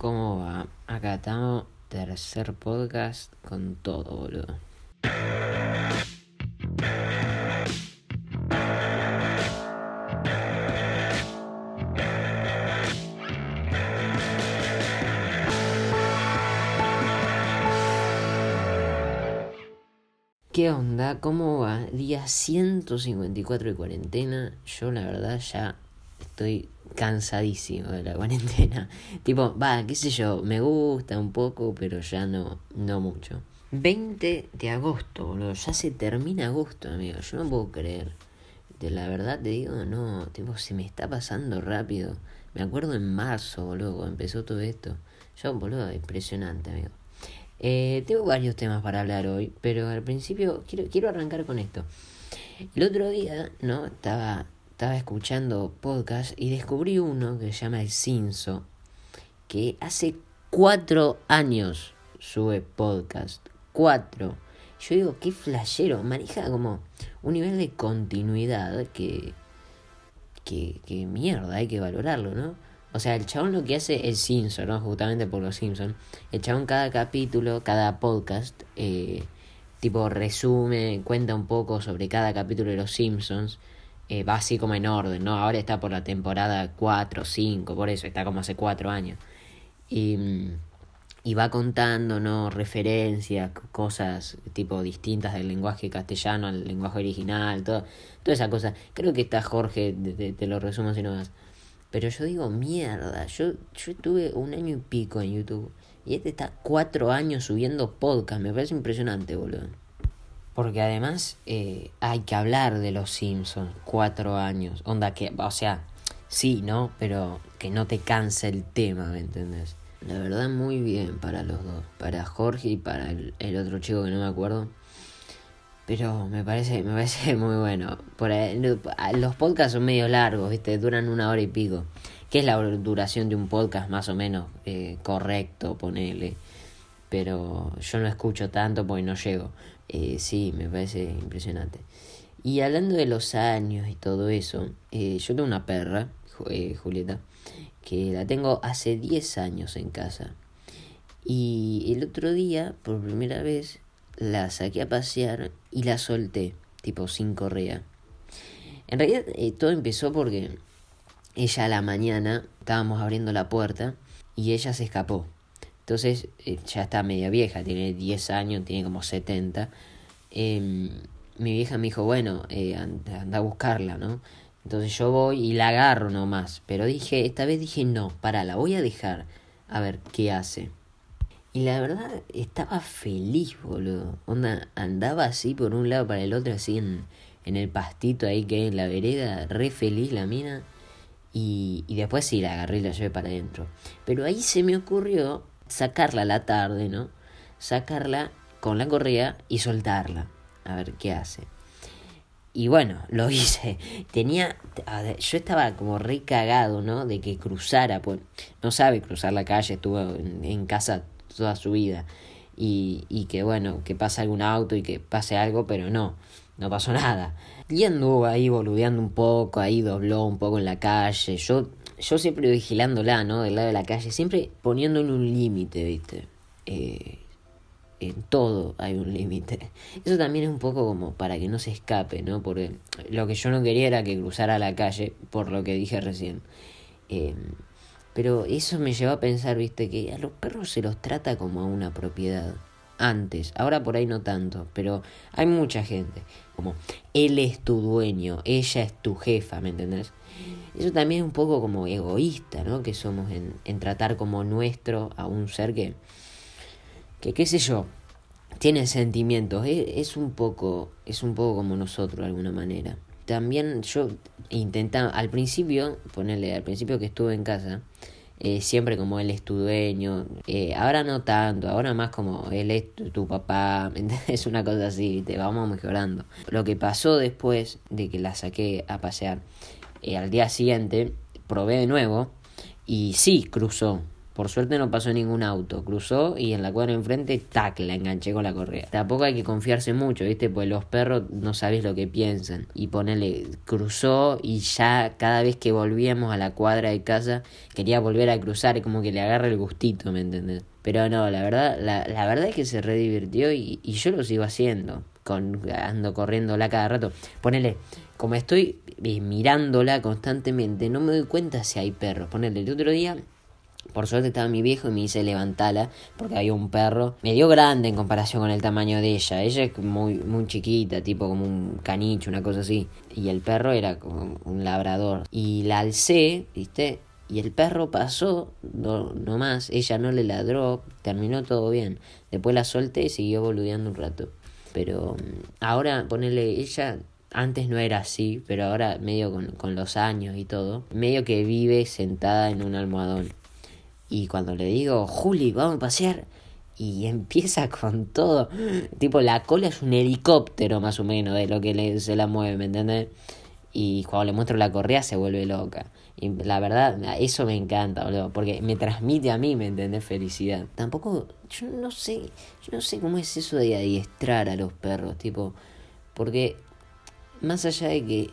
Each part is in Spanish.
¿Cómo va? Acá estamos, tercer podcast con todo, boludo. ¿Qué onda? ¿Cómo va? Día 154 de cuarentena. Yo la verdad ya estoy cansadísimo de la cuarentena. tipo, va, qué sé yo, me gusta un poco, pero ya no, no mucho. 20 de agosto, boludo. Ya se termina agosto, amigo. Yo no puedo creer. De la verdad te digo, no, tipo, se me está pasando rápido. Me acuerdo en marzo, boludo, cuando empezó todo esto. Yo, boludo, impresionante, amigo. Eh, tengo varios temas para hablar hoy, pero al principio quiero, quiero arrancar con esto. El otro día, ¿no? Estaba, estaba escuchando podcast y descubrí uno que se llama El Cinso, que hace cuatro años sube podcast. Cuatro. Yo digo, qué flashero. Maneja como un nivel de continuidad que, que, que mierda, hay que valorarlo, ¿no? O sea, el chabón lo que hace es Simpson, ¿no? Justamente por los Simpsons. El chabón cada capítulo, cada podcast, eh, tipo resume, cuenta un poco sobre cada capítulo de los Simpsons. Eh, va así como en orden, ¿no? Ahora está por la temporada 4, 5, por eso, está como hace 4 años. Y, y va contando, ¿no? Referencias, cosas tipo distintas del lenguaje castellano al lenguaje original, todo, toda esa cosa. Creo que está Jorge, te, te lo resumo si no más. Pero yo digo, mierda, yo, yo tuve un año y pico en YouTube. Y este está cuatro años subiendo podcast. Me parece impresionante, boludo. Porque además eh, hay que hablar de los Simpsons. Cuatro años. Onda que, o sea, sí, ¿no? Pero que no te canse el tema, ¿me entendés? La verdad, muy bien para los dos. Para Jorge y para el, otro chico que no me acuerdo. Pero me parece, me parece muy bueno. Por los podcasts son medio largos, ¿viste? Duran una hora y pico. ¿Qué es la duración de un podcast más o menos eh, correcto, ponele? Pero yo no escucho tanto porque no llego. Eh, sí, me parece impresionante. Y hablando de los años y todo eso, eh, yo tengo una perra, eh, Julieta, que la tengo hace 10 años en casa. Y el otro día, por primera vez, la saqué a pasear y la solté, tipo sin correa. En realidad eh, todo empezó porque ella a la mañana estábamos abriendo la puerta y ella se escapó. Entonces eh, ya está media vieja, tiene 10 años, tiene como 70. Eh, mi vieja me dijo, bueno, eh, anda, anda a buscarla, ¿no? Entonces yo voy y la agarro nomás. Pero dije, esta vez dije, no, para, la voy a dejar a ver qué hace. Y la verdad estaba feliz, boludo. Onda, andaba así por un lado para el otro, así en, en el pastito ahí que hay en la vereda, re feliz la mina. Y, y después sí la agarré y la llevé para adentro. Pero ahí se me ocurrió sacarla a la tarde, ¿no? Sacarla con la correa y soltarla. A ver qué hace. Y bueno, lo hice. Tenía. Yo estaba como re cagado, ¿no? De que cruzara. Pues no sabe cruzar la calle, estuvo en, en casa toda su vida. Y, y que bueno, que pase algún auto y que pase algo, pero no, no pasó nada. Y anduvo ahí boludeando un poco, ahí dobló un poco en la calle. Yo, yo siempre vigilándola, ¿no? Del lado de la calle, siempre poniéndole un límite, ¿viste? Eh, en todo hay un límite. Eso también es un poco como para que no se escape, ¿no? Porque lo que yo no quería era que cruzara la calle, por lo que dije recién. Eh, pero eso me llevó a pensar, viste, que a los perros se los trata como a una propiedad. Antes, ahora por ahí no tanto, pero hay mucha gente. Como, él es tu dueño, ella es tu jefa, ¿me entendés? Eso también es un poco como egoísta, ¿no? Que somos en, tratar como nuestro a un ser que, que qué sé yo, tiene sentimientos. Es, un poco, es un poco como nosotros de alguna manera también yo intentaba, al principio, ponerle, al principio que estuve en casa, eh, siempre como él es tu dueño, eh, ahora no tanto, ahora más como él es tu papá, es una cosa así, te vamos mejorando. Lo que pasó después de que la saqué a pasear, eh, al día siguiente probé de nuevo y sí cruzó, Por suerte no pasó ningún auto. Cruzó y en la cuadra enfrente, tac, la enganché con la correa. Tampoco hay que confiarse mucho, ¿viste? Pues los perros no sabes lo que piensan. Y ponele, cruzó y ya cada vez que volvíamos a la cuadra de casa, quería volver a cruzar, como que le agarra el gustito, ¿me entendés? Pero no, la verdad, la, la verdad es que se redivirtió y, y yo lo sigo haciendo. Con, ando corriéndola cada rato. Ponele, como estoy eh, mirándola constantemente, no me doy cuenta si hay perros. Ponele, el otro día por suerte estaba mi viejo y me hice levantarla porque había un perro medio grande en comparación con el tamaño de ella. Ella es muy, muy chiquita, tipo como un canicho, una cosa así. Y el perro era como un labrador. Y la alcé, ¿viste? Y el perro pasó, no, no más, ella no le ladró, terminó todo bien. Después la solté y siguió boludeando un rato. Pero mm, ahora ponerle ella antes no era así, pero ahora medio con, con, los años y todo, medio que vive sentada en un almohadón. Y cuando le digo, Juli, vamos a pasear, y empieza con todo, tipo la cola es un helicóptero más o menos de lo que le, se la mueve, ¿me entiendes? Y cuando le muestro la correa se vuelve loca. Y la verdad, eso me encanta, boludo, porque me transmite a mí, ¿me entendés? Felicidad. Tampoco, yo no sé, yo no sé cómo es eso de adiestrar a los perros, tipo, porque más allá de que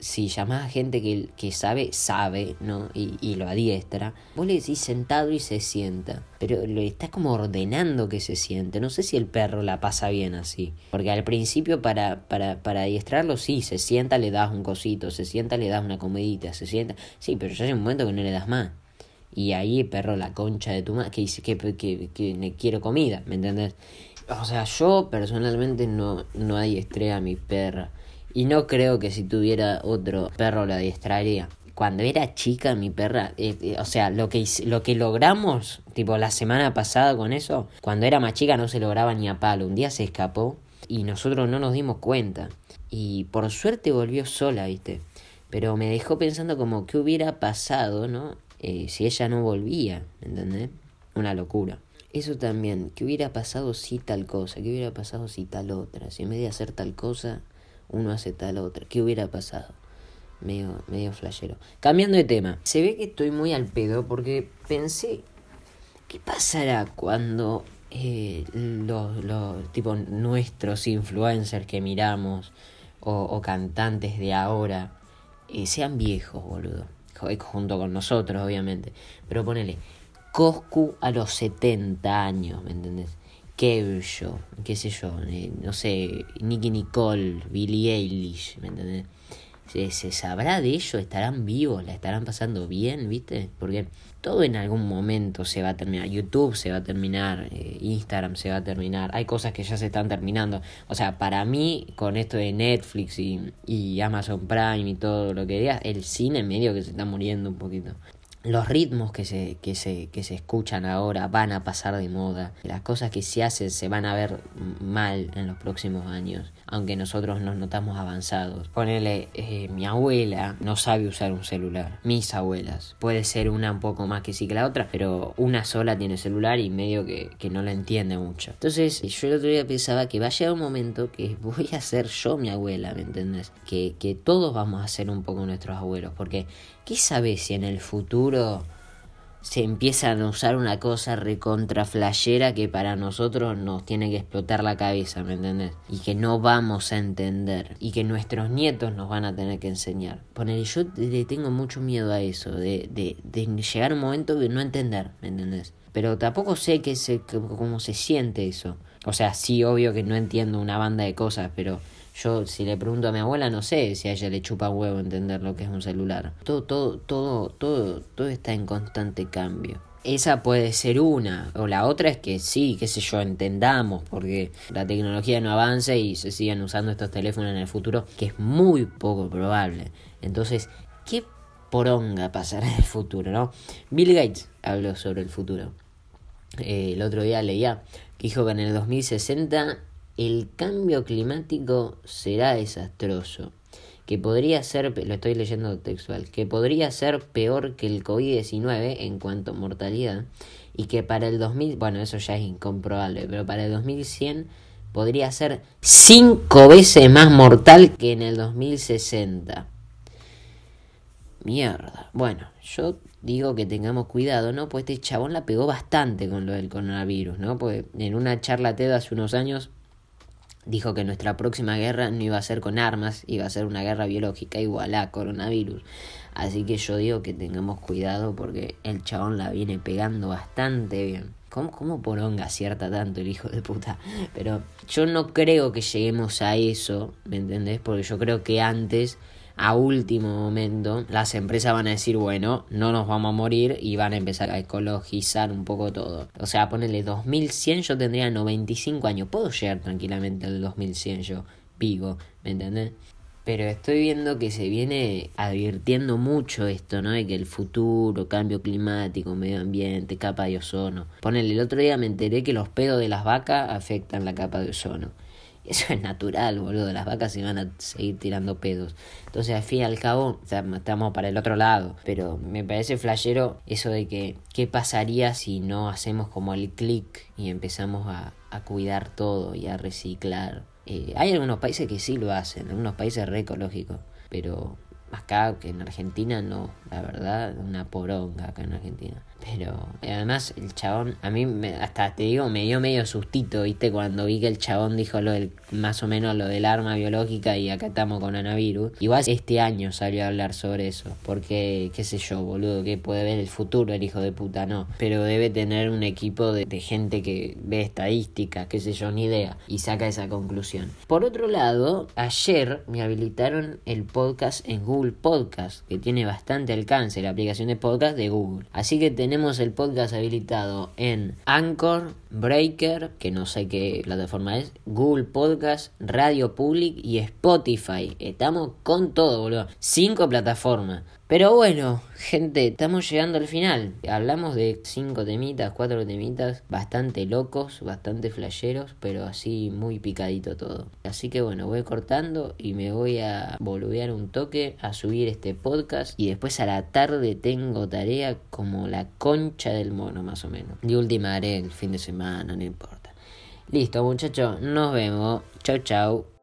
si llamás a gente que, que sabe, sabe, ¿no? Y, y, lo adiestra, vos le decís sentado y se sienta. Pero lo estás como ordenando que se siente. No sé si el perro la pasa bien así. Porque al principio para, para, para adiestrarlo, sí, se sienta, le das un cosito, se sienta, le das una comedita, se sienta. Sí, pero ya hay un momento que no le das más. Y ahí, perro, la concha de tu madre, que dice que, que, que, quiero comida, ¿me entendés? O sea, yo personalmente no, no adiestré a mi perra. Y no creo que si tuviera otro perro la adiestraría. Cuando era chica mi perra, eh, eh, o sea, lo que, lo que logramos, tipo la semana pasada con eso, cuando era más chica no se lograba ni a palo. Un día se escapó y nosotros no nos dimos cuenta. Y por suerte volvió sola, viste. Pero me dejó pensando como qué hubiera pasado, ¿no? Eh, si ella no volvía, ¿entendés? Una locura. Eso también, ¿qué hubiera pasado si tal cosa? ¿Qué hubiera pasado si tal otra? Si en vez de hacer tal cosa, uno hace tal otra. ¿Qué hubiera pasado? Medio, medio flashero. Cambiando de tema. Se ve que estoy muy al pedo porque pensé, ¿qué pasará cuando eh, los, los tipo nuestros influencers que miramos o, cantantes de ahora eh, sean viejos, boludo? Junto con nosotros, obviamente. Pero ponele, Coscu a los 70 años, ¿me entendés? Yo qué sé yo, eh, no sé, Nicky Nicole, Billie Eilish, ¿me entendés? ¿Se, ¿Se, sabrá de ello? ¿Estarán vivos? ¿La estarán pasando bien? ¿Viste? Porque todo en algún momento se va a terminar. YouTube se va a terminar, eh, Instagram se va a terminar. Hay cosas que ya se están terminando. O sea, para mí, con esto de Netflix y, y Amazon Prime y todo lo que digas, el cine medio que se está muriendo un poquito los ritmos que se, que, se, que se escuchan ahora van a pasar de moda. Las cosas que se hacen se van a ver mal en los próximos años, aunque nosotros nos notamos avanzados. Ponele, eh, mi abuela no sabe usar un celular. Mis abuelas. Puede ser una un poco más que sí que la otra, pero una sola tiene celular y medio que, que no la entiende mucho. Entonces, yo el otro día pensaba que va a llegar un momento que voy a ser yo mi abuela, ¿me entiendes? Que, que todos vamos a ser un poco nuestros abuelos, porque ¿Qué sabes si en el futuro se empiezan a usar una cosa recontra que para nosotros nos tiene que explotar la cabeza, ¿me entendés? Y que no vamos a entender y que nuestros nietos nos van a tener que enseñar. Poner, yo le tengo mucho miedo a eso, de, llegar un momento de no entender, ¿me entendés? Pero tampoco sé qué se, cómo se siente eso. O sea, sí, obvio que no entiendo una banda de cosas, pero yo, si le pregunto a mi abuela, no sé si a ella le chupa huevo entender lo que es un celular. Todo, todo, todo, todo, todo está en constante cambio. Esa puede ser una, o la otra es que sí, qué sé yo, entendamos, porque la tecnología no avanza y se sigan usando estos teléfonos en el futuro, que es muy poco probable. Entonces, ¿qué poronga pasará en el futuro, no? Bill Gates habló sobre el futuro. Eh, el otro día leía que dijo que en el 2060 el cambio climático será desastroso, que podría ser, lo estoy leyendo textual, que podría ser peor que el COVID-19 en cuanto a mortalidad, y que para el 2000, bueno, eso ya es incomprobable, pero para el 2100 podría ser cinco veces más mortal que en el 2060. Mierda. Bueno, yo digo que tengamos cuidado, ¿no? Pues este chabón la pegó bastante con lo del coronavirus, ¿no? Pues en una charla TED hace unos años dijo que nuestra próxima guerra no iba a ser con armas, iba a ser una guerra biológica igual a coronavirus. Así que yo digo que tengamos cuidado porque el chabón la viene pegando bastante bien. ¿Cómo, ¿Cómo poronga acierta tanto el hijo de puta? Pero yo no creo que lleguemos a eso, ¿me entendés? Porque yo creo que antes a último momento las empresas van a decir, bueno, no nos vamos a morir y van a empezar a ecologizar un poco todo. O sea, ponerle 2100, yo tendría 95 años. Puedo llegar tranquilamente al 2100 yo, vivo, ¿me entendés? Pero estoy viendo que se viene advirtiendo mucho esto, ¿no? De que el futuro, cambio climático, medio ambiente, capa de ozono. Ponele, el otro día me enteré que los pedos de las vacas afectan la capa de ozono. Eso es natural, boludo. Las vacas se van a seguir tirando pedos. Entonces, al fin y al cabo, estamos para el otro lado. Pero me parece flashero eso de que, ¿qué pasaría si no hacemos como el clic y empezamos a, a cuidar todo y a reciclar? Eh, hay algunos países que sí lo hacen, algunos países re ecológicos. Pero acá, que en Argentina, no. La verdad, una poronga acá en Argentina. Pero además el chabón, a mí me, hasta te digo, me dio medio sustito, ¿viste? Cuando vi que el chabón dijo lo del, más o menos lo del arma biológica y acá estamos con anavirus. Igual este año salió a hablar sobre eso, porque, qué sé yo, boludo, que puede ver el futuro el hijo de puta, no. Pero debe tener un equipo de, gente que ve estadísticas, qué sé yo, ni idea, y saca esa conclusión. Por otro lado, ayer me habilitaron el podcast en Google Podcast, que tiene bastante alcance, la aplicación de podcast de Google. Así que tenemos el podcast habilitado en Anchor, Breaker, que no sé qué plataforma es, Google Podcast, Radio Public y Spotify. Estamos con todo, boludo. Cinco plataformas. Pero bueno, gente, estamos llegando al final. Hablamos de cinco temitas, cuatro temitas, bastante locos, bastante flasheros, pero así muy picadito todo. Así que bueno, voy cortando y me voy a boludear un toque a subir este podcast. Y después a la tarde tengo tarea como la concha del mono, más o menos. De última haré el fin de semana, no importa. Listo, muchachos, nos vemos. Chau, chau.